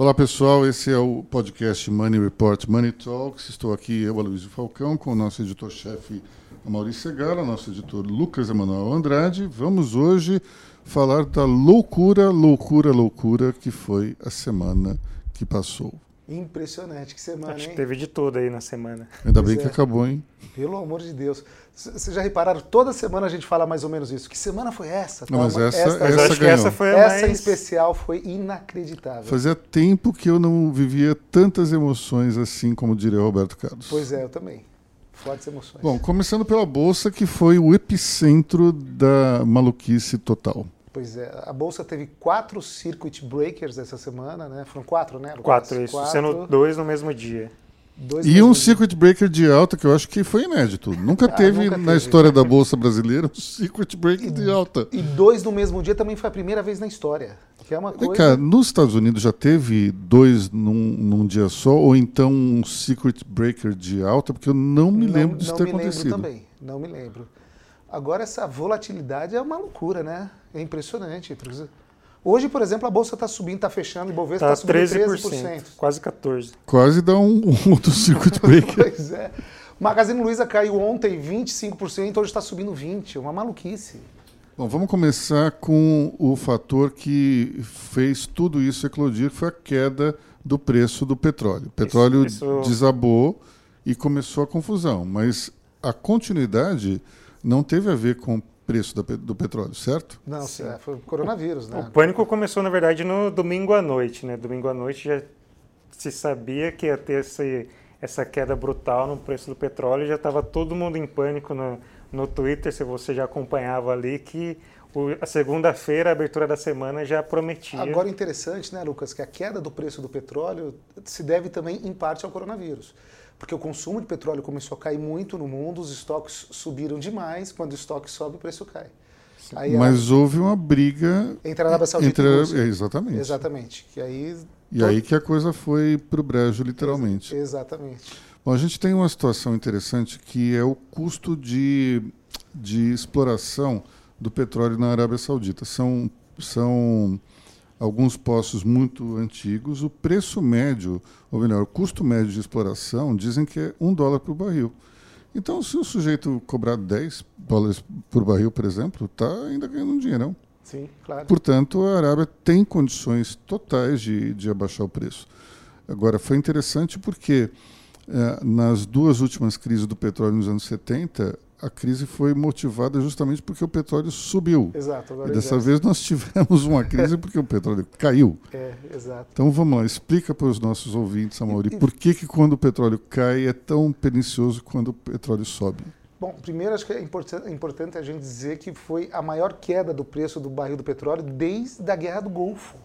Olá pessoal, esse é o podcast Money Report Money Talks. Estou aqui, eu, Aloysio Falcão, com o nosso editor-chefe Maurício Segara, nosso editor Lucas Emanuel Andrade. Vamos hoje falar da loucura, loucura, loucura que foi a semana que passou. Impressionante, que semana, Acho hein? que teve de tudo aí na semana. Ainda Pois bem é. que acabou, hein? Pelo amor de Deus. Vocês já repararam, toda semana a gente fala mais ou menos isso. Que semana foi essa? Não, mas essa- Mas Essa ganhou. essa foi a essa em mais... especial foi inacreditável. Fazia tempo que eu não vivia tantas emoções assim, como diria Roberto Carlos. Pois é, eu também. Fortes emoções. Bom, começando pela Bolsa, que foi o epicentro da maluquice total. Pois é, a Bolsa teve quatro circuit breakers essa semana, né? Foram quatro, né? Lucas? Quatro, isso. Quatro, Sendo dois no mesmo dia. dois E um circuit breaker de alta que eu acho que foi inédito. Nunca Ah, teve nunca na teve. história da Bolsa Brasileira um circuit breaker de alta. E dois no mesmo dia também foi a primeira vez na história. Que é uma Vem coisa. cá, nos Estados Unidos já teve dois num, num dia só, ou então um circuit breaker de alta, porque eu não me Não- lembro disso não ter me lembro acontecido. também, não me lembro. Agora, essa volatilidade é uma loucura, né? É impressionante. Hoje, por exemplo, a Bolsa está subindo, está fechando, o Bovespa Tá está subindo 13%, 13%. quase 14%. Quase dá um, um outro circuit breaker. Pois é. Magazine Luiza caiu ontem 25%, hoje está subindo 20%. Uma maluquice. Bom, vamos começar com o fator que fez tudo isso eclodir, que foi a queda do preço do petróleo. O petróleo isso- desabou e começou a confusão, mas a continuidade não teve a ver com o preço da do petróleo, certo? Não, Sim. é, foi o coronavírus, né? O pânico começou, na verdade, no domingo à noite, né? Domingo à noite já se sabia que ia ter esse, essa queda brutal no preço do petróleo, já estava todo mundo em pânico no, no Twitter, se você já acompanhava ali, que a segunda-feira, a abertura da semana, já prometia. Agora, interessante, né, Lucas, que a queda do preço do petróleo se deve também, em parte, ao coronavírus. Porque o consumo de petróleo começou a cair muito no mundo, os estoques subiram demais, quando o estoque sobe, o preço cai. Aí ela- Mas houve uma briga entre a Arábia Saudita entre e a a- Rússia. é, exatamente. Exatamente. Que aí, E aí que a coisa foi pro brejo, literalmente. exatamente. Bom, a gente tem uma situação interessante que é o custo de, de exploração do petróleo na Arábia Saudita. São, são alguns poços muito antigos. O preço médio, ou melhor, o custo médio de exploração, dizem que é um dólar por barril. Então, se o sujeito cobrar 10 dólares por barril, por exemplo, está ainda ganhando um dinheirão. Sim, claro. Portanto, a Arábia tem condições totais de, de abaixar o preço. Agora, foi interessante porque eh, nas duas últimas crises do petróleo nos anos 70, a crise foi motivada justamente porque o petróleo subiu. Exato. Agora E dessa exato. vez nós tivemos uma crise porque o petróleo caiu. É, exato. Então vamos lá, explica para os nossos ouvintes, Amaury, por que, que quando o petróleo cai é tão pernicioso quando o petróleo sobe? Bom, primeiro acho que é importan- importante a gente dizer que foi a maior queda do preço do barril do petróleo desde a Guerra do Golfo.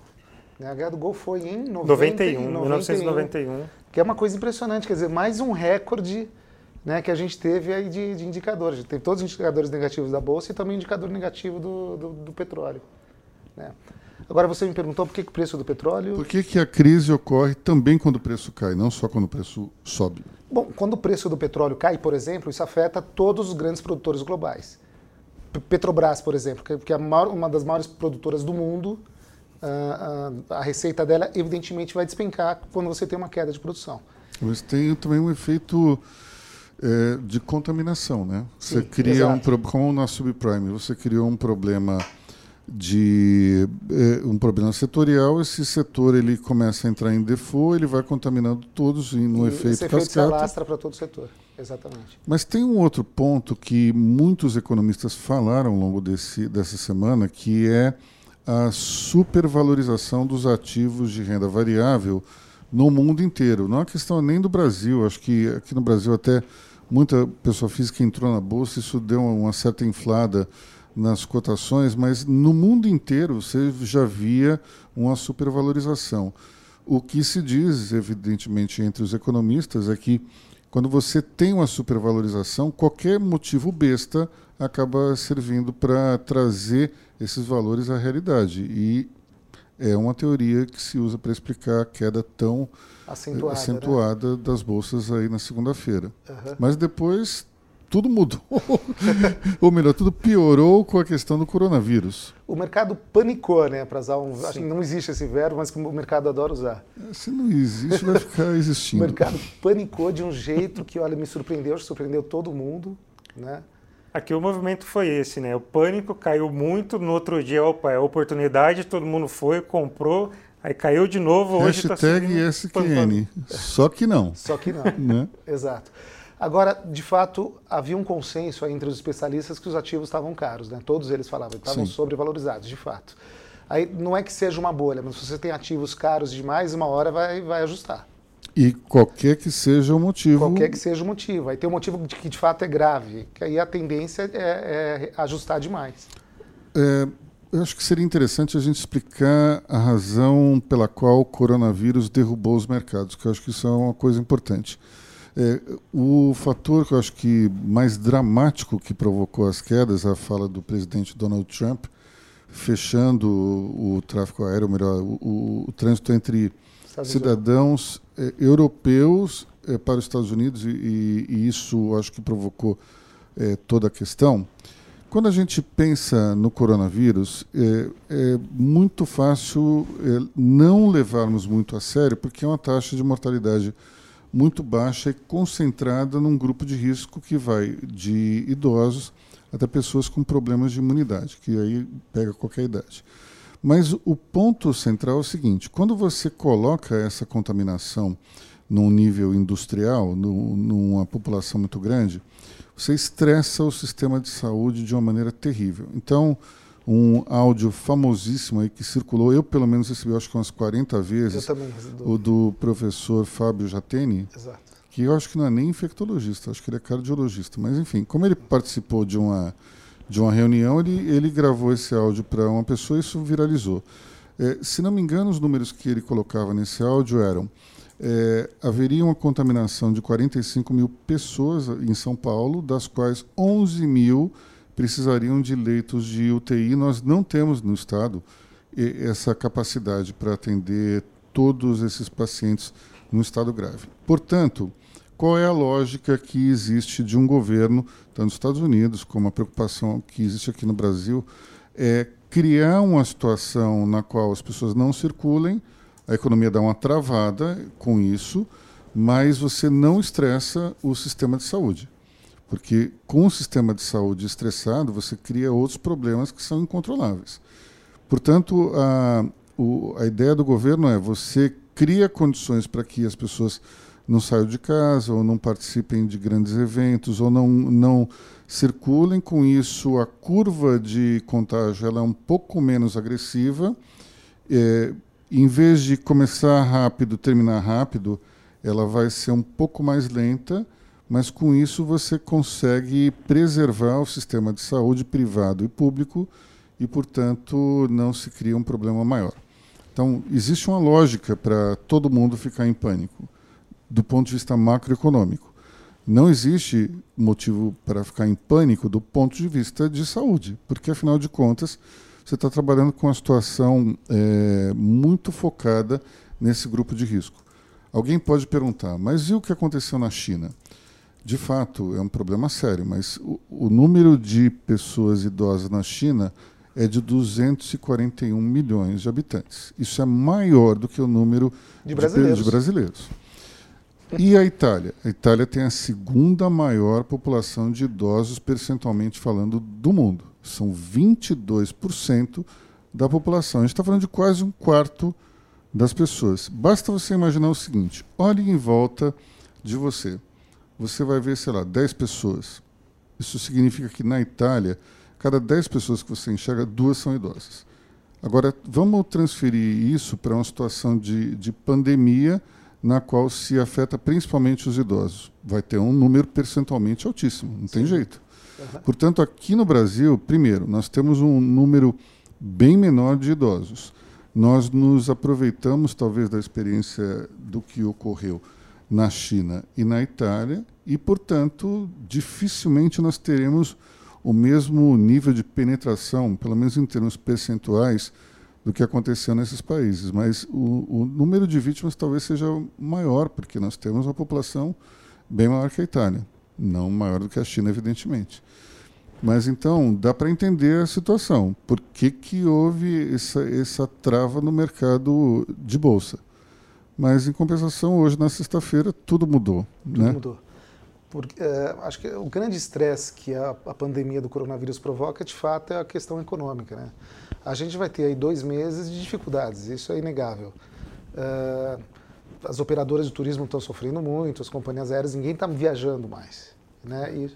Né, A Guerra do Golfo foi em 90, 91, 91, 1991. que é uma coisa impressionante, quer dizer, mais um recorde né, que a gente teve aí de, de indicadores. A gente teve todos os indicadores negativos da Bolsa e também indicador negativo do, do, do petróleo. né. Agora você me perguntou por que, que o preço do petróleo... Por que, que a crise ocorre também quando o preço cai, não só quando o preço sobe? Bom, quando o preço do petróleo cai, por exemplo, isso afeta todos os grandes produtores globais. Petrobras, por exemplo, que- é uma das maiores produtoras do mundo, ah, ah, a receita dela evidentemente vai despencar quando você tem uma queda de produção. Mas tem também um efeito é, de contaminação, né? Você Sim, cria um exato. pro- como na subprime, você criou um problema de é, um problema setorial. Esse setor ele começa a entrar em default, ele vai contaminando todos e no E efeito esse efeito se cascata. alastra para todo o setor. Exatamente. Mas tem um outro ponto que muitos economistas falaram ao longo desse, dessa semana, que é a supervalorização dos ativos de renda variável no mundo inteiro. Não é questão nem do Brasil, acho que aqui no Brasil até muita pessoa física entrou na bolsa, isso deu uma certa inflada nas cotações, mas no mundo inteiro você já via uma supervalorização. O que se diz, evidentemente, entre os economistas é que quando você tem uma supervalorização, qualquer motivo besta acaba servindo para trazer esses valores à realidade. E é uma teoria que se usa para explicar a queda tão Acentuada. né? acentuada das bolsas aí na segunda-feira. Aham. Mas depois tudo mudou. Ou melhor, tudo piorou com a questão do coronavírus. O mercado panicou, né? Para usar um. Acho que não existe esse verbo, mas que o mercado adora usar. Se não existe, vai ficar existindo. o mercado panicou de um jeito que, olha, me surpreendeu, surpreendeu todo mundo, né? Aqui o movimento foi esse, né? O pânico caiu muito, no outro dia, opa, é oportunidade, todo mundo foi, comprou, aí caiu de novo, hoje está Hashtag SQN. Só que não. Só que não. né? Exato. Agora, de fato, havia um consenso entre os especialistas que os ativos estavam caros, né? Todos eles falavam, estavam Sim. sobrevalorizados, de fato. Aí não é que seja uma bolha, mas se você tem ativos caros demais, uma hora vai, vai ajustar. E qualquer que seja o motivo. Qualquer que seja o motivo. Aí tem um motivo de que de fato é grave, que aí a tendência é, é ajustar demais. É, eu acho que seria interessante a gente explicar a razão pela qual o coronavírus derrubou os mercados, que eu acho que isso é uma coisa importante. É, o fator que eu acho que mais dramático que provocou as quedas, a fala do presidente Donald Trump, fechando o, o tráfego aéreo, melhor, o, o trânsito entre cidadãos eh, europeus eh, para os Estados Unidos, e, e, isso acho que provocou eh, toda a questão. Quando a gente pensa no coronavírus, é, muito fácil não levarmos muito a sério, porque é uma taxa de mortalidade muito baixa e concentrada num grupo de risco que vai de idosos até pessoas com problemas de imunidade, que aí pega qualquer idade. Mas o ponto central é o seguinte: quando você coloca essa contaminação num nível industrial, no, numa população muito grande, você estressa o sistema de saúde de uma maneira terrível. Então, um áudio famosíssimo aí que circulou, eu pelo menos recebi acho que umas 40 vezes, o do professor Fábio Jateni, Exato. que eu acho que não é nem infectologista, acho que ele é cardiologista, mas enfim, como ele participou de uma de uma reunião, ele, ele gravou esse áudio para uma pessoa e isso viralizou. É, se não me engano, os números que ele colocava nesse áudio eram: é, haveria uma contaminação de 45 mil pessoas em São Paulo, das quais 11 mil precisariam de leitos de UTI. Nós não temos no estado essa capacidade para atender todos esses pacientes no estado grave. Portanto, qual é a lógica que existe de um governo, tanto nos Estados Unidos como a preocupação que existe aqui no Brasil, é criar uma situação na qual as pessoas não circulem, a economia dá uma travada com isso, mas você não estressa o sistema de saúde. Porque com o sistema de saúde estressado, você cria outros problemas que são incontroláveis. Portanto, a, o, a ideia do governo é você cria condições para que as pessoas não saiam de casa, ou não participem de grandes eventos, ou não, não circulem. Com isso, a curva de contágio ela é um pouco menos agressiva. É, em vez de começar rápido, terminar rápido, ela vai ser um pouco mais lenta, mas com isso você consegue preservar o sistema de saúde privado e público e, portanto, não se cria um problema maior. Então, existe uma lógica para todo mundo ficar em pânico do ponto de vista macroeconômico. Não existe motivo para ficar em pânico do ponto de vista de saúde, porque afinal de contas você está trabalhando com uma situação é, muito focada nesse grupo de risco. Alguém pode perguntar, mas e o que aconteceu na China? De fato, é um problema sério, mas o, o número de pessoas idosas na China é de 241 milhões de habitantes. Isso é maior do que o número de brasileiros. De, de brasileiros. E a Itália? A Itália tem a segunda maior população de idosos, percentualmente falando, do mundo. São 22% da população. A gente está falando de quase um quarto das pessoas. Basta você imaginar o seguinte: olhe em volta de você. Você vai ver, sei lá, 10 pessoas. Isso significa que na Itália, cada 10 pessoas que você enxerga, duas são idosas. Agora, vamos transferir isso para uma situação de, de pandemia na qual se afeta principalmente os idosos. Vai ter um número percentualmente altíssimo, não Sim. tem jeito. Uhum. Portanto, aqui no Brasil, primeiro, nós temos um número bem menor de idosos. Nós nos aproveitamos, talvez, da experiência do que ocorreu na China e na Itália, e, portanto, dificilmente nós teremos o mesmo nível de penetração, pelo menos em termos percentuais, do que aconteceu nesses países. Mas o, o, número de vítimas talvez seja maior, porque nós temos uma população bem maior que a Itália. não maior do que a China, evidentemente. Mas então dá para entender a situação. Por que, que houve essa, essa trava no mercado de bolsa? Mas em compensação, hoje na sexta-feira tudo mudou. Tudo né? mudou. Porque, é, acho que o grande estresse que a, a, pandemia do coronavírus provoca, de fato, é a questão econômica. Né? A gente vai ter aí dois meses de dificuldades, isso é inegável. É, as operadoras de turismo estão sofrendo muito, as companhias aéreas, ninguém está viajando mais. Né?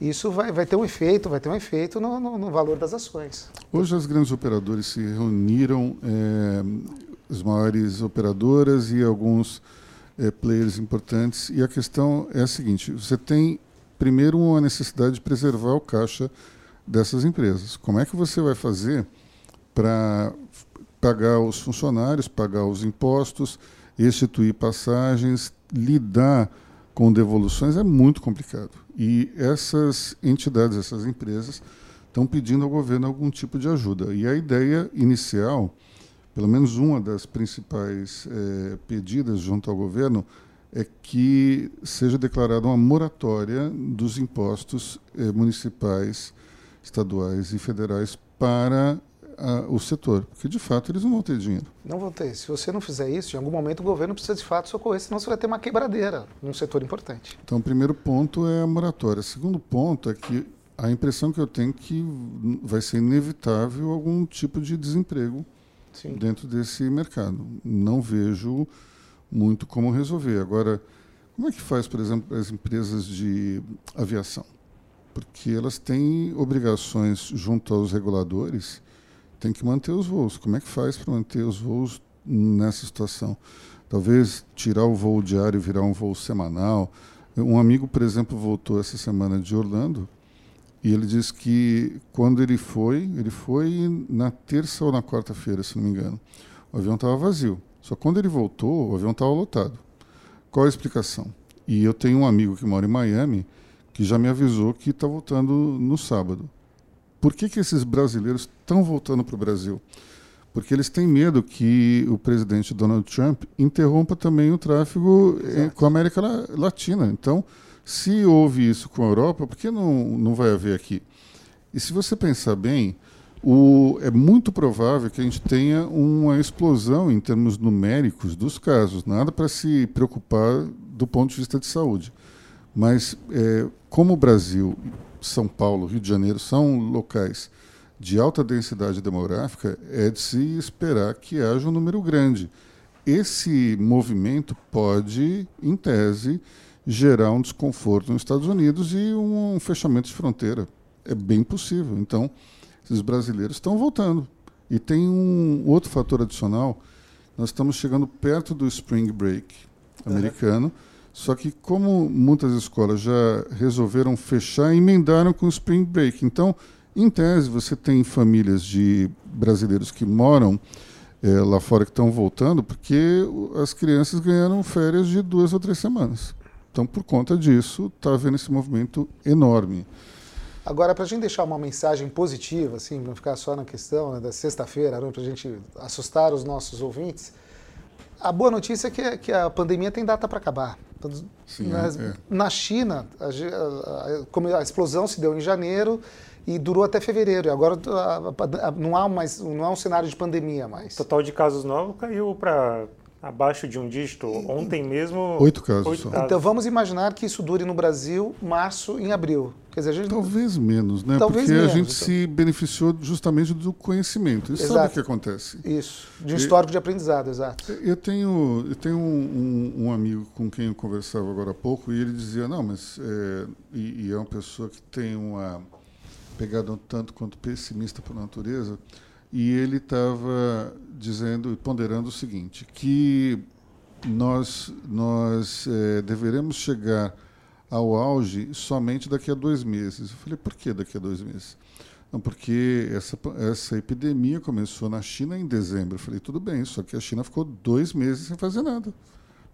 E isso vai, vai ter um efeito, vai ter um efeito no, no, no valor das ações. Hoje as grandes operadoras se reuniram, é, as maiores operadoras e alguns é, players importantes, e a questão é a seguinte: você tem primeiro uma necessidade de preservar o caixa dessas empresas. Como é que você vai fazer para pagar os funcionários, pagar os impostos, instituir passagens, lidar com devoluções é muito complicado. E essas entidades, essas empresas, estão pedindo ao governo algum tipo de ajuda. E a ideia inicial, pelo menos uma das principais é, pedidas junto ao governo, é que seja declarada uma moratória dos impostos é, municipais, estaduais e federais para a, o setor, porque de fato eles não vão ter dinheiro. Não vão ter. Se você não fizer isso, em algum momento o governo precisa de fato socorrer, senão você vai ter uma quebradeira num setor importante. Então, o primeiro ponto é a moratória. O segundo ponto é que a impressão que eu tenho é que vai ser inevitável algum tipo de desemprego Sim. dentro desse mercado. Não vejo muito como resolver. Agora, como é que faz, por exemplo, as empresas de aviação? Porque elas têm obrigações junto aos reguladores tem que manter os voos. Como é que faz para manter os voos nessa situação? Talvez tirar o voo diário e virar um voo semanal. Um amigo, por exemplo, voltou essa semana de Orlando e ele disse que quando ele foi, ele foi na terça ou na quarta-feira, se não me engano. O avião estava vazio. Só quando ele voltou, o avião estava lotado. Qual a explicação? E eu tenho um amigo que mora em Miami que já me avisou que está voltando no sábado. Por que, que esses brasileiros estão voltando para o Brasil? Porque eles têm medo que o presidente Donald Trump interrompa também o tráfego em, com a América Latina. Então, se houve isso com a Europa, por que não, não vai haver aqui? E se você pensar bem, o, é muito provável que a gente tenha uma explosão em termos numéricos dos casos. Nada para se preocupar do ponto de vista de saúde. Mas, é, como o Brasil são Paulo, Rio de Janeiro são locais de alta densidade demográfica, é de se esperar que haja um número grande. Esse movimento pode, em tese, gerar um desconforto nos Estados Unidos e um fechamento de fronteira. É bem possível. Então, esses brasileiros estão voltando. E tem um outro fator adicional. Nós estamos chegando perto do Spring Break americano. Uhum só que como muitas escolas já resolveram fechar, emendaram com o Spring Break. Então, em tese, você tem famílias de brasileiros que moram é, lá fora que estão voltando, porque as crianças ganharam férias de duas ou três semanas. Então, por conta disso, está havendo esse movimento enorme. Agora, para a gente deixar uma mensagem positiva, assim, não ficar só na questão né, da sexta-feira, para a gente assustar os nossos ouvintes, a boa notícia é que, que a pandemia tem data para acabar. Sim, na, é. na China, a, a, como a explosão se deu em janeiro e durou até fevereiro. E agora a, não, há mais, não há um cenário de pandemia mais. O total de casos novos caiu para abaixo de um dígito. Ontem mesmo. Oito casos. Oito casos. Então vamos imaginar que isso dure no Brasil março em abril. Quer dizer, gente... Talvez menos, né? Talvez Porque menos, a gente então. se beneficiou justamente do conhecimento. E exato. sabe o que acontece? Isso, de um histórico de aprendizado, exato. Eu tenho, eu tenho um, um, um, amigo com quem eu conversava agora há pouco e ele dizia, não, mas... É, e, e é uma pessoa que tem uma pegada um tanto quanto pessimista por natureza, e ele estava dizendo e ponderando o seguinte, que nós, nós é, deveremos chegar ao auge somente daqui a dois meses. Eu falei, por que daqui a dois meses? Não, porque essa, essa epidemia começou na China em dezembro. Eu falei, tudo bem, só que a China ficou dois meses sem fazer nada.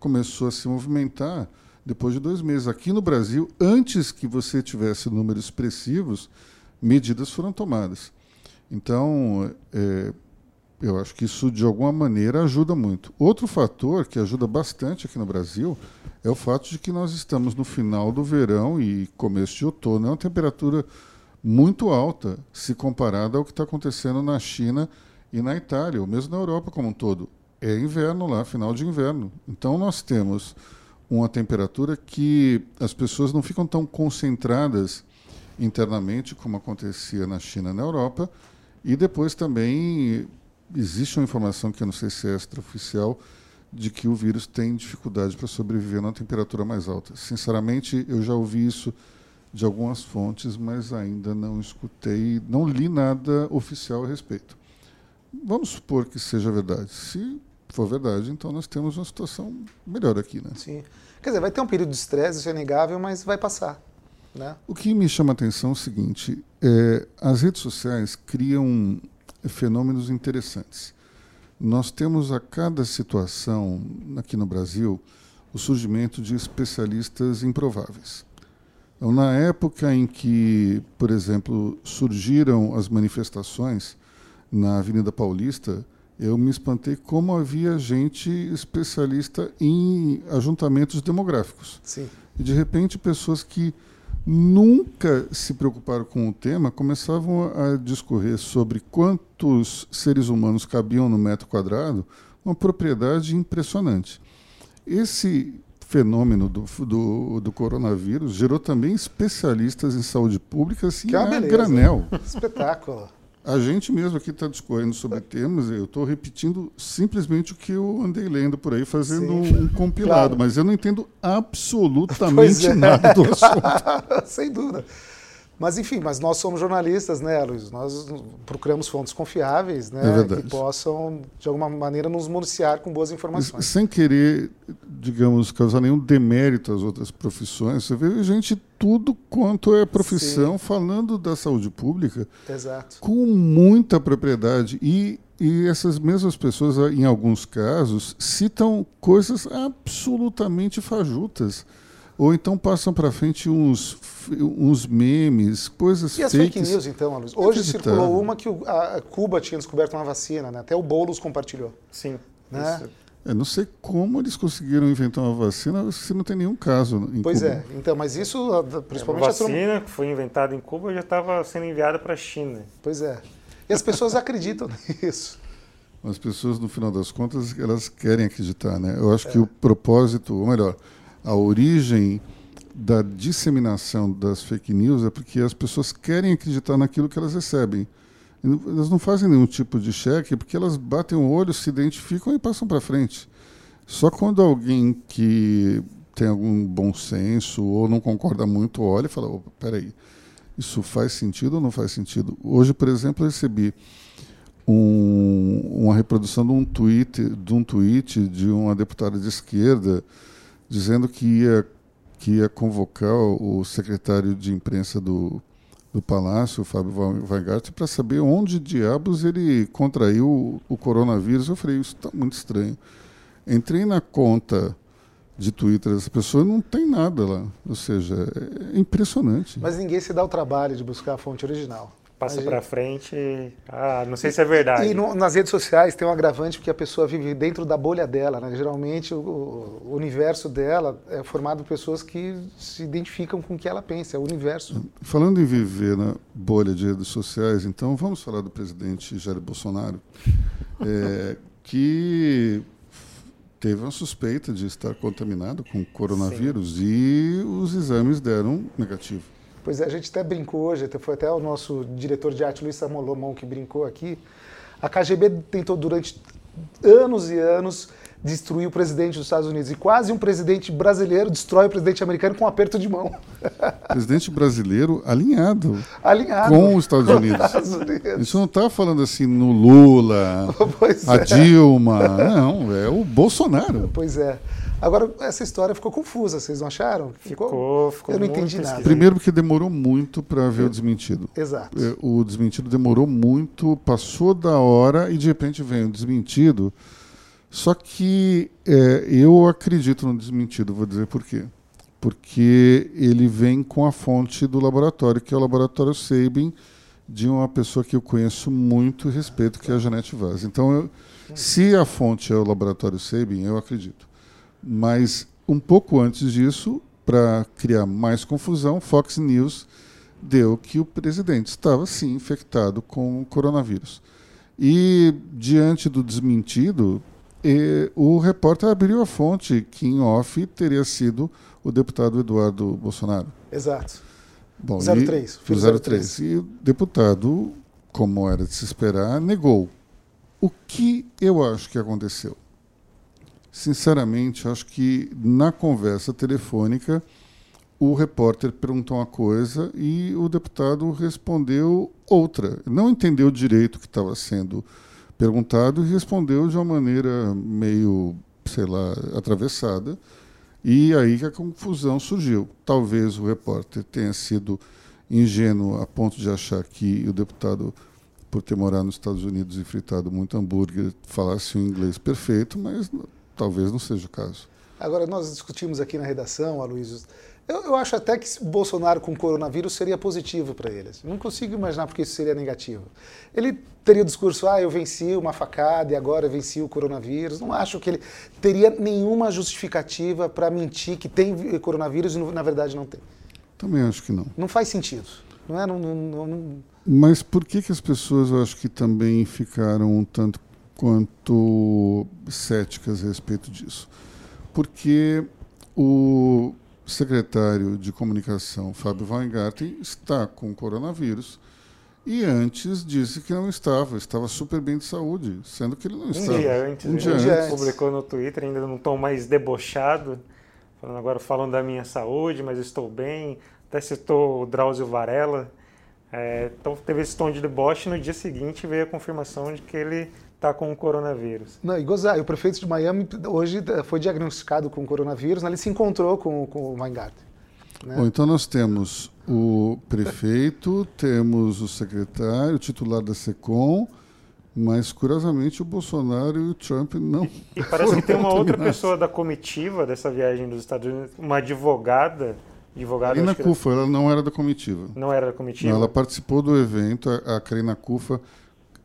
Começou a se movimentar depois de dois meses. Aqui no Brasil, antes que você tivesse números expressivos, medidas foram tomadas. Então, é, eu acho que isso, de alguma maneira, ajuda muito. Outro fator que ajuda bastante aqui no Brasil é o fato de que nós estamos no final do verão e começo de outono. É uma temperatura muito alta se comparada ao que está acontecendo na China e na Itália, ou mesmo na Europa como um todo. É inverno lá, final de inverno. Então nós temos uma temperatura que as pessoas não ficam tão concentradas internamente como acontecia na China e na Europa. E depois também existe uma informação que eu não sei se é extraoficial de que o vírus tem dificuldade para sobreviver numa temperatura mais alta. Sinceramente, eu já ouvi isso de algumas fontes, mas ainda não escutei, não li nada oficial a respeito. Vamos supor que seja verdade. Se for verdade, então nós temos uma situação melhor aqui, né? Sim. Quer dizer, vai ter um período de estresse, isso é inegável, mas vai passar. Né? O que me chama a atenção é o seguinte: é, as redes sociais criam fenômenos interessantes. Nós temos a cada situação aqui no Brasil o surgimento de especialistas improváveis. Então, na época em que, por exemplo, surgiram as manifestações na Avenida Paulista, eu me espantei como havia gente especialista em ajuntamentos demográficos. Sim. E, de repente, pessoas que nunca se preocuparam com o tema começavam a discorrer sobre quantos seres humanos cabiam no metro quadrado, uma propriedade impressionante. Esse fenômeno do, do, do, coronavírus gerou também especialistas em saúde pública assim, que a granel. Espetáculo. A gente mesmo aqui está discorrendo sobre temas, eu estou repetindo simplesmente o que eu andei lendo por aí, fazendo um, um, compilado, claro. mas eu não entendo absolutamente é. nada do assunto. Sem dúvida. Mas enfim, mas nós somos jornalistas, né, Luiz? Nós procuramos fontes confiáveis, né, é que possam de alguma maneira nos municiar com boas informações. Sem querer, digamos, causar nenhum demérito às outras profissões, você vê gente tudo quanto é profissão Sim. falando da saúde pública, Exato. com muita propriedade e e essas mesmas pessoas, em alguns casos, citam coisas absolutamente fajutas ou então passam para frente uns, uns memes, coisas E as fakes. fake news, então, Luiz? Hoje circulou uma que a Cuba tinha descoberto uma vacina, né? Até o Boulos compartilhou. Sim. Né? Eu não sei como eles conseguiram inventar uma vacina se não tem nenhum caso em pois Cuba. é, então, mas isso, principalmente... A vacina que foi inventada em Cuba já estava sendo enviada para a China. Pois é. E as pessoas acreditam nisso. As pessoas, no final das contas, elas querem acreditar, né? Eu acho é. que o propósito, ou melhor, a origem da disseminação das fake news é porque as pessoas querem acreditar naquilo que elas recebem. Elas não fazem nenhum tipo de cheque porque elas batem o olho, se identificam e passam para frente. Só quando alguém que tem algum bom senso ou não concorda muito olha e fala: peraí, isso faz sentido ou não faz sentido? Hoje, por exemplo, eu recebi um, uma reprodução de um tweet de um tweet de uma deputada de esquerda dizendo que ia, que ia convocar o secretário de imprensa do, do Palácio, o Fábio Weingart, para saber onde diabos ele contraiu o, coronavírus. Eu falei, isso está muito estranho. Entrei na conta de Twitter dessa pessoa não tem nada lá. Ou seja, é impressionante. Mas ninguém se dá o trabalho de buscar a fonte original passa para frente. Ah, não sei se é verdade. E no, nas redes sociais tem um agravante porque a pessoa vive dentro da bolha dela. Né? Geralmente o, o, universo dela é formado por pessoas que se identificam com o que ela pensa, é o universo. Falando em viver na bolha de redes sociais, então vamos falar do presidente Jair Bolsonaro, é, que teve uma suspeita de estar contaminado com coronavírus Sim. e os exames deram negativo. Pois é, a gente até brincou hoje, foi até o nosso diretor de arte, Luiz Samolomon, que brincou aqui. A KGB tentou durante anos e anos destruir o presidente dos Estados Unidos. E quase um presidente brasileiro destrói o presidente americano com um aperto de mão. Presidente brasileiro alinhado, alinhado com os Estados Unidos. Estados Unidos. Isso não está falando assim no Lula, pois a é. Dilma. Não, é o Bolsonaro. Pois é. Agora, essa história ficou confusa, vocês não acharam? Ficou, ficou, ficou Eu não entendi nada. Primeiro porque demorou muito para ver o desmentido. Exato. É, o desmentido demorou muito, passou da hora e de repente vem o desmentido. Só que é, eu acredito no desmentido, vou dizer por quê. Porque ele vem com a fonte do laboratório, que é o laboratório Sabin, de uma pessoa que eu conheço muito e respeito, que é a Janete Vaz. Então, eu, se a fonte é o laboratório Sabin, eu acredito. Mas um pouco antes disso, para criar mais confusão, Fox News deu que o presidente estava sim infectado com o coronavírus. E diante do desmentido, e, o repórter abriu a fonte que em off teria sido o deputado Eduardo Bolsonaro. Exato. Bom, 03. E, 03. 03. E o deputado, como era de se esperar, negou. O que eu acho que aconteceu? Sinceramente, acho que na conversa telefônica o repórter perguntou uma coisa e o deputado respondeu outra. Não entendeu direito o que estava sendo perguntado e respondeu de uma maneira meio, sei lá, atravessada. E aí que a confusão surgiu. Talvez o repórter tenha sido ingênuo a ponto de achar que o deputado, por ter morado nos Estados Unidos e fritado muito hambúrguer, falasse um inglês perfeito, mas talvez não seja o caso. Agora, nós discutimos aqui na redação, Aloysio, eu, eu, acho até que Bolsonaro com coronavírus seria positivo para eles. Não consigo imaginar porque isso seria negativo. Ele teria o discurso, ah, eu venci uma facada e agora venci o coronavírus. Não acho que ele teria nenhuma justificativa para mentir que tem coronavírus e na verdade não tem. Também acho que não. Não faz sentido. Não é? Não, não, não... Mas por que, que as pessoas, eu acho que também ficaram um tanto quanto céticas a respeito disso? Porque o secretário de comunicação, Fábio Weingarten, está com coronavírus e antes disse que não estava, estava super bem de saúde, sendo que ele não estava. Um dia antes, um dia antes. antes. publicou no Twitter, ainda num tom mais debochado, falando agora falando da minha saúde, mas estou bem. Até citou o Drauzio Varela. É, então teve esse tom de deboche no dia seguinte veio a confirmação de que ele está com o coronavírus. Não, e gozar, o prefeito de Miami hoje eh, foi diagnosticado com coronavírus, né? ele se encontrou com, com o Weingarten. Né? Bom, então nós temos o prefeito, temos o secretário, o titular da SECOM, mas curiosamente o Bolsonaro e o Trump não. E, e parece que tem uma outra pessoa da comitiva dessa viagem dos Estados Unidos, uma advogada. Advogada, Karina Cufa, ela não era da comitiva. Não era da comitiva? Não, ela participou do evento, a, a Karina Cufa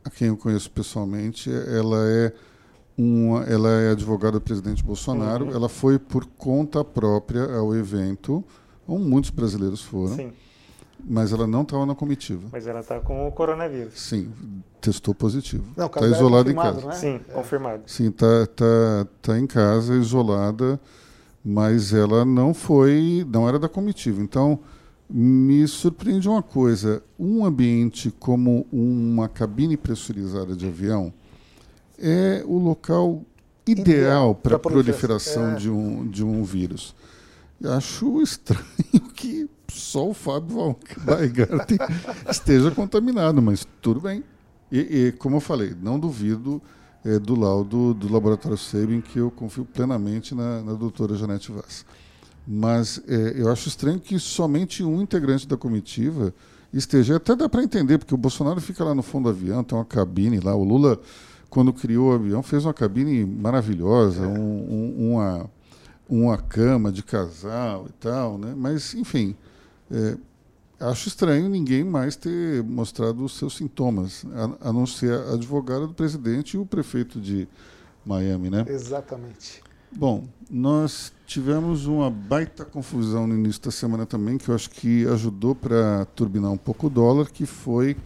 a quem eu conheço pessoalmente, ela é uma, ela é advogada do presidente Bolsonaro. Uhum. Ela foi por conta própria ao evento, onde muitos brasileiros foram. Sim. Mas ela não estava na comitiva. Mas ela está com o coronavírus. Sim, testou positivo. Está isolada em casa. É? Sim, é. confirmado. Sim, está tá, tá em casa, isolada, mas ela não foi, não era da comitiva. Então, me surpreende uma coisa: um ambiente como uma cabine pressurizada de avião é o local ideal para a proliferação é. de, um, de um vírus. Eu acho estranho que só o Fábio Weingart esteja contaminado, mas tudo bem. E, e, como eu falei, não duvido é, do laudo do laboratório Sabin, que eu confio plenamente na, na doutora Janete Vaz. Mas é, eu acho estranho que somente um integrante da comitiva esteja. Até dá para entender, porque o Bolsonaro fica lá no fundo do avião, tem uma cabine lá. O Lula, quando criou o avião, fez uma cabine maravilhosa, é. um, um, uma, uma cama de casal e tal. Né? Mas, enfim, é, acho estranho ninguém mais ter mostrado os seus sintomas, a, a não ser a advogada do presidente e o prefeito de Miami. Né? Exatamente. Bom, nós tivemos uma baita confusão no início da semana também, que eu acho que ajudou para turbinar um pouco o dólar, que foi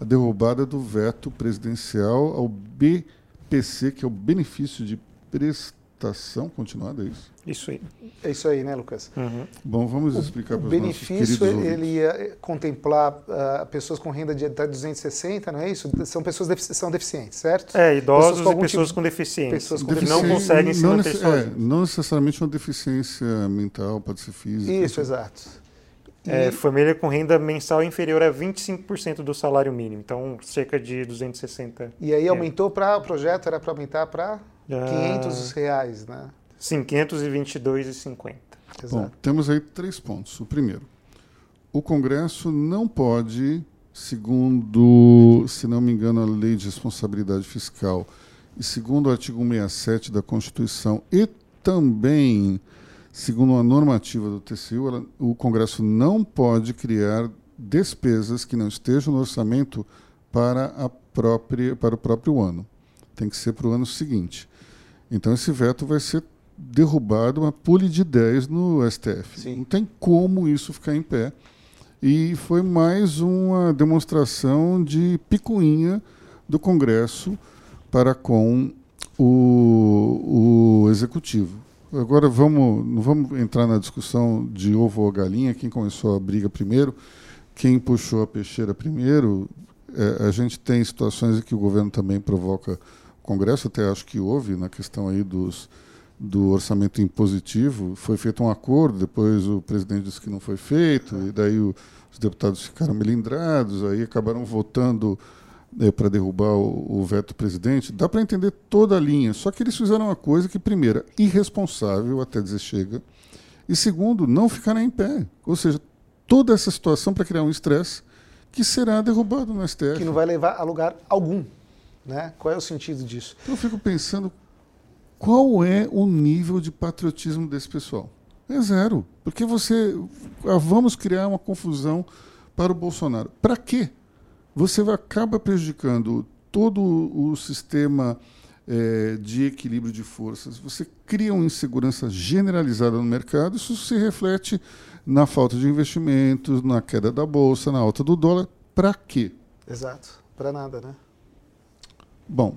a derrubada do veto presidencial ao BPC, que é o benefício de prestação continuada, é isso? Isso aí. É isso aí, né, Lucas? Uhum. Bom, vamos explicar para os benefício ele ia contemplar uh, pessoas com renda de até 260, não é isso? São pessoas defici são deficientes, certo? É, idosos pessoas e pessoas tipo, com deficiência. Pessoas com que não conseguem se não manter é, Não necessariamente uma deficiência mental, pode ser física. Isso, exato. É, família com renda mensal inferior a 25% do salário mínimo, então cerca de 260. E aí aumentou para o projeto, era para aumentar para ah. 500 reais, né? Sim, 522,50. Bom, temos aí três pontos. O primeiro, o Congresso não pode, segundo, se não me engano, a Lei de Responsabilidade Fiscal e segundo o artigo 167 da Constituição e também segundo a normativa do TCU, ela, o Congresso não pode criar despesas que não estejam no orçamento para, a própria, para o próprio ano. Tem que ser para o ano seguinte. Então esse veto vai ser derrubado, uma pule de 10 no STF. Sim. Não tem como isso ficar em pé. E foi mais uma demonstração de picuinha do Congresso para com o, o Executivo. Agora vamos, não vamos entrar na discussão de ovo ou galinha, quem começou a briga primeiro, quem puxou a peixeira primeiro. É, a gente tem situações em que o governo também provoca o Congresso, até acho que houve na questão aí dos, do orçamento impositivo. Foi feito um acordo, depois o presidente disse que não foi feito, e daí o, os deputados ficaram melindrados, aí acabaram votando é, para derrubar o, o, veto do presidente, dá para entender toda a linha. Só que eles fizeram uma coisa que, primeiro, é irresponsável até dizer chega, e segundo, não ficará em pé. Ou seja, toda essa situação para criar um estresse que será derrubado no STF. Que não vai levar a lugar algum. Né? Qual é o sentido disso? Eu fico pensando qual é o nível de patriotismo desse pessoal. É zero. Porque você. Ah, vamos criar uma confusão para o Bolsonaro. Para quê? você acaba prejudicando todo o sistema é, de equilíbrio de forças. Você cria uma insegurança generalizada no mercado, isso se reflete na falta de investimentos, na queda da bolsa, na alta do dólar. Para quê? Exato, para nada, né? Bom,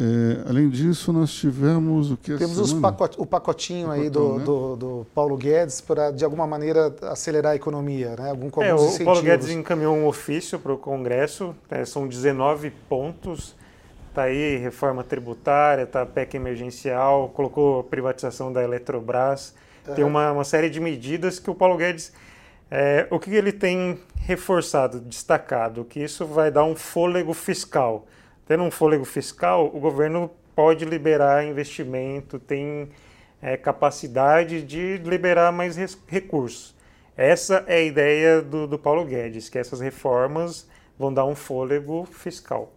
é, além disso, nós tivemos o que Temos os pacot, o pacotinho Pacotão, aí do, né? do, do, Paulo Guedes para, de alguma maneira, acelerar a economia, né? Algum, é, o Paulo Guedes encaminhou um ofício para o Congresso, né? são 19 pontos. Está aí reforma tributária, está PEC emergencial, colocou privatização da Eletrobras. Uhum. Tem uma, uma série de medidas que o Paulo Guedes é, o que ele tem reforçado, destacado, que isso vai dar um fôlego fiscal tendo um fôlego fiscal, o governo pode liberar investimento, tem é, capacidade de liberar mais recursos. Essa é a ideia do, do Paulo Guedes, que essas reformas vão dar um fôlego fiscal.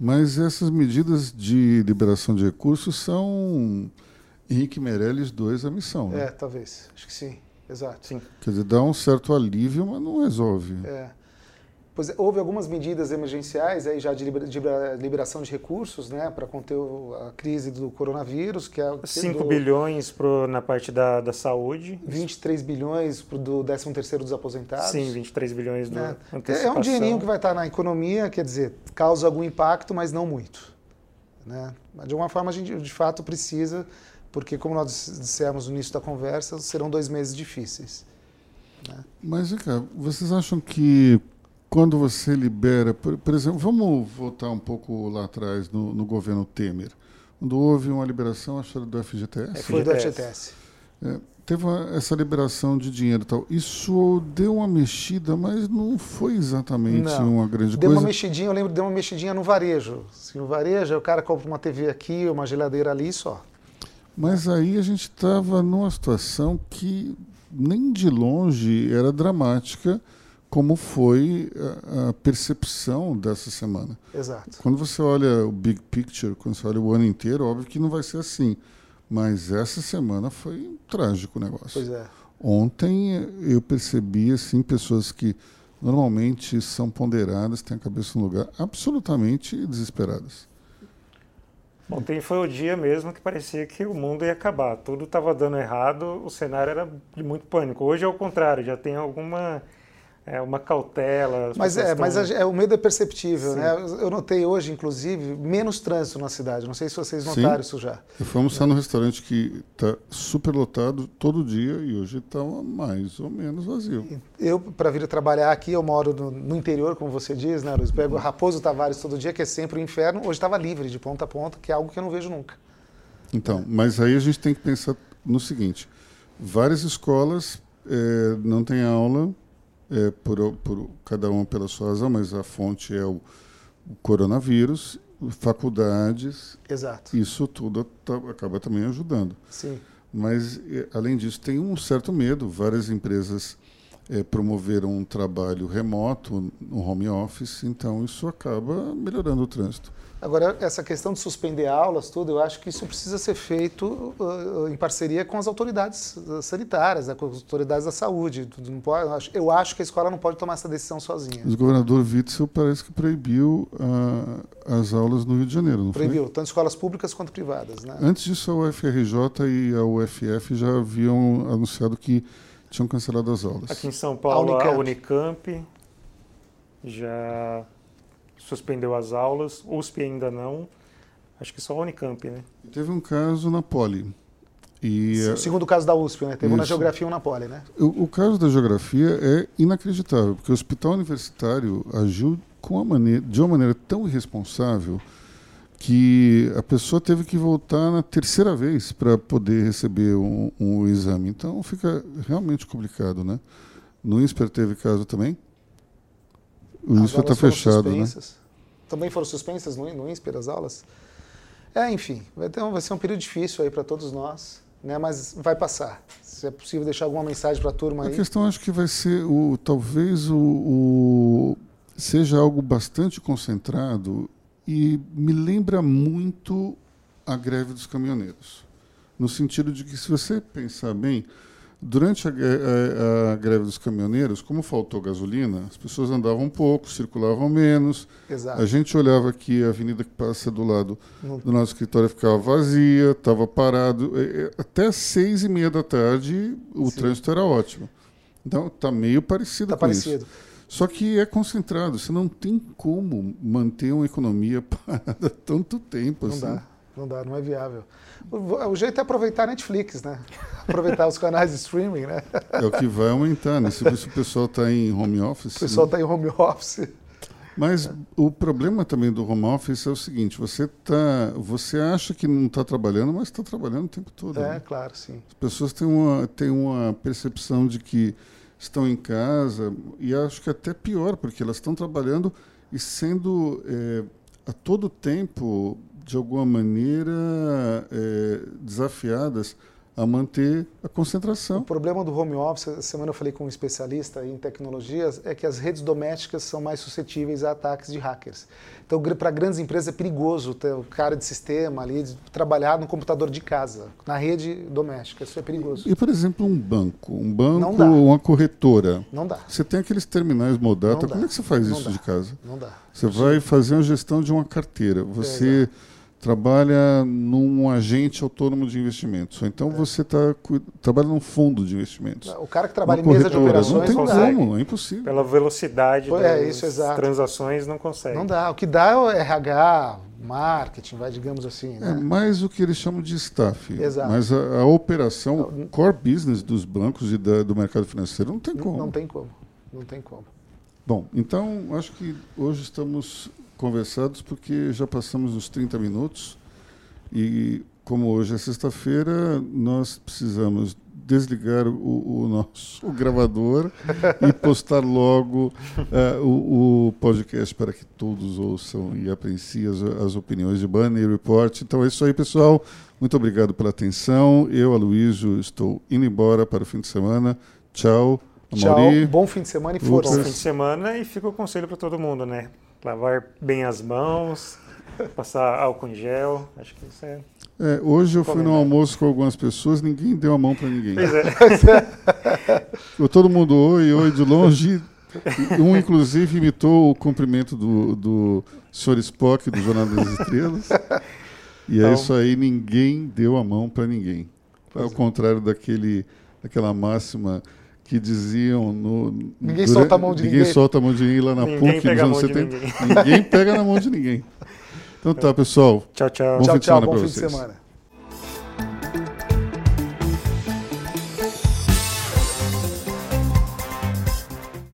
Mas essas medidas de liberação de recursos são Henrique Meirelles 2 a missão. Né? É, talvez. Acho que sim. Exato. Sim. Quer dizer, dá um certo alívio, mas não resolve. É. Pois é, houve algumas medidas emergenciais aí já de liberação de recursos, né, para conter a crise do coronavírus, que é 5 bilhões pro, na parte da, da saúde. 23 bilhões pro, do 13 terceiro dos aposentados. Sim, 23 bilhões do é. é um dinheirinho que vai estar na economia, quer dizer, causa algum impacto, mas não muito. Né? Mas de alguma forma a gente de fato precisa, porque como nós dissemos no início da conversa, serão dois meses difíceis. Né? Mas, cara, vocês acham que quando você libera, por, por, exemplo, vamos voltar um pouco lá atrás no, no governo Temer, quando houve uma liberação, acho que do FGTS. É, foi do FGTS. É, teve uma, essa liberação de dinheiro e tal. Isso deu uma mexida, mas não foi exatamente não. uma grande deu coisa. Deu uma mexidinha, eu lembro, deu uma mexidinha no varejo. Assim, no varejo, o cara compra uma TV aqui, uma geladeira ali só. Mas aí a gente estava numa situação que nem de longe era dramática como foi a, a, percepção dessa semana. Exato. Quando você olha o big picture, quando você olha o ano inteiro, óbvio que não vai ser assim. Mas essa semana foi um trágico o negócio. Pois é. Ontem eu percebi assim pessoas que normalmente são ponderadas, têm a cabeça no lugar, absolutamente desesperadas. Ontem foi o dia mesmo que parecia que o mundo ia acabar. Tudo estava dando errado, o cenário era de muito pânico. Hoje é o contrário, já tem alguma é uma cautela. Mas é, mas é, o medo é perceptível, né? Eu notei hoje, inclusive, menos trânsito na cidade. Não sei se vocês notaram Sim. isso já. E fomos estar no restaurante que está super lotado todo dia e hoje está mais ou menos vazio. Eu, para vir trabalhar aqui, eu moro no, no, interior, como você diz, né, Luiz? Pego Raposo Tavares todo dia, que é sempre o um inferno. Hoje estava livre de ponta a ponta, que é algo que eu não vejo nunca. Então, mas aí a gente tem que pensar no seguinte: várias escolas é, não têm aula é, por, por, cada uma pela sua razão, mas a fonte é o, o coronavírus, faculdades. Exato. Isso tudo tá, acaba também ajudando. Sim. Mas, além disso, tem um certo medo. Várias empresas é, promoveram um trabalho remoto, no home office, então isso acaba melhorando o trânsito. Agora, essa questão de suspender aulas, tudo, eu acho que isso precisa ser feito uh, em parceria com as autoridades sanitárias, né, com as autoridades da saúde. Pode, eu acho que a escola não pode tomar essa decisão sozinha. O governador Witzel parece que proibiu uh, as aulas no Rio de Janeiro, não proibiu, foi? tanto escolas públicas quanto privadas. Né? Antes disso, a UFRJ e a UFF já haviam anunciado que tinham cancelado as aulas. Aqui em São Paulo, a Unicamp, a Unicamp já suspendeu as aulas, USP ainda não, acho que só a Unicamp, né? Teve um caso na Poli. E, o segundo caso da USP, né? Teve isso. um na geografia e um na Poli, né? O, o, caso da geografia é inacreditável, porque o hospital universitário agiu com uma maneira, de uma maneira tão irresponsável que a pessoa teve que voltar na terceira vez para poder receber um, um, exame. Então fica realmente complicado, né? No INSPER teve caso também? O INSPER está fechado, né? Também foram suspensas no, no INSPER as aulas? É, enfim, vai, ter um, vai ser um período difícil aí para todos nós, né? Mas vai passar. Se é possível deixar alguma mensagem para a turma aí. A questão acho que vai ser o talvez o, o seja algo bastante concentrado e me lembra muito a greve dos caminhoneiros. No sentido de que, se você pensar bem, durante a, a, a, greve dos caminhoneiros, como faltou gasolina, as pessoas andavam um pouco, circulavam menos. Exato. A gente olhava aqui, a avenida que passa do lado do nosso escritório ficava vazia, estava parado. Até seis e meia da tarde, o Sim. trânsito era ótimo. Então, está meio parecido tá com parecido. isso. Só que é concentrado, você não tem como manter uma economia parada tanto tempo. Não assim. dá, não dá, não é viável. O, o, jeito é aproveitar a Netflix, né? Aproveitar os canais de streaming, né? É o que vai aumentar, né? Se, se o pessoal está em home office. O pessoal está né? em home office. Mas é. o problema também do home office é o seguinte: você tá, você acha que não está trabalhando, mas está trabalhando o tempo todo. É, né? claro, sim. As pessoas têm uma, têm uma percepção de que estão em casa, e acho que até pior, porque elas estão trabalhando e sendo é, a todo tempo, de alguma maneira, é, desafiadas a manter a concentração. O problema do home office, essa semana eu falei com um especialista em tecnologias, é que as redes domésticas são mais suscetíveis a ataques de hackers. Então, para grandes empresas é perigoso ter o cara de sistema ali de trabalhar no computador de casa, na rede doméstica. Isso é perigoso. E, por exemplo, um banco, um banco, uma corretora. Não dá. Você tem aqueles terminais Modata, como é que você faz Não isso dá. de casa? Não dá. Você vai fazer a gestão de uma carteira. Você é, trabalha num agente autônomo de investimentos. Ou então é. você tá, trabalha num fundo de investimentos. O cara que trabalha em mesa de operações não tem como, é impossível. Pela velocidade é, das isso, transações não consegue. Não dá. O que dá é o RH, marketing, vai digamos assim. Né? É mais o que eles chamam de staff. Exato. Mas a, a operação, core business dos bancos e da, do mercado financeiro não tem como. Não, não tem como. Não tem como. Bom, então acho que hoje estamos conversados porque já passamos os 30 minutos e como hoje é sexta-feira, nós precisamos desligar o, o nosso o gravador e postar logo uh, o, o, podcast para que todos ouçam e apreciem as, as opiniões de Bunny Report. Então é isso aí, pessoal. Muito obrigado pela atenção. Eu, Aloysio, estou indo embora para o fim de semana. Tchau. Tchau. Bom fim de semana e força. Bom fim de semana e fica o conselho para todo mundo, né? Lavar bem as mãos, passar álcool em gel. Acho que isso é. É, hoje eu fui no almoço com algumas pessoas, ninguém deu a mão para ninguém. Pois é. Todo mundo oi, oi de longe. Um, inclusive, imitou o cumprimento do, do Sr. Spock, do Jornal das Estrelas. E é então, isso aí, ninguém deu a mão para ninguém. Ao é. contrário daquele, daquela máxima que diziam no ninguém durante, solta a mão de ninguém, ninguém. solta a mão de ninguém lá na ninguém PUC pega nos anos 70 ninguém. ninguém pega na mão de ninguém. Então tá pessoal. Tchau tchau. Bom tchau fim de semana tchau bom para fim vocês. de semana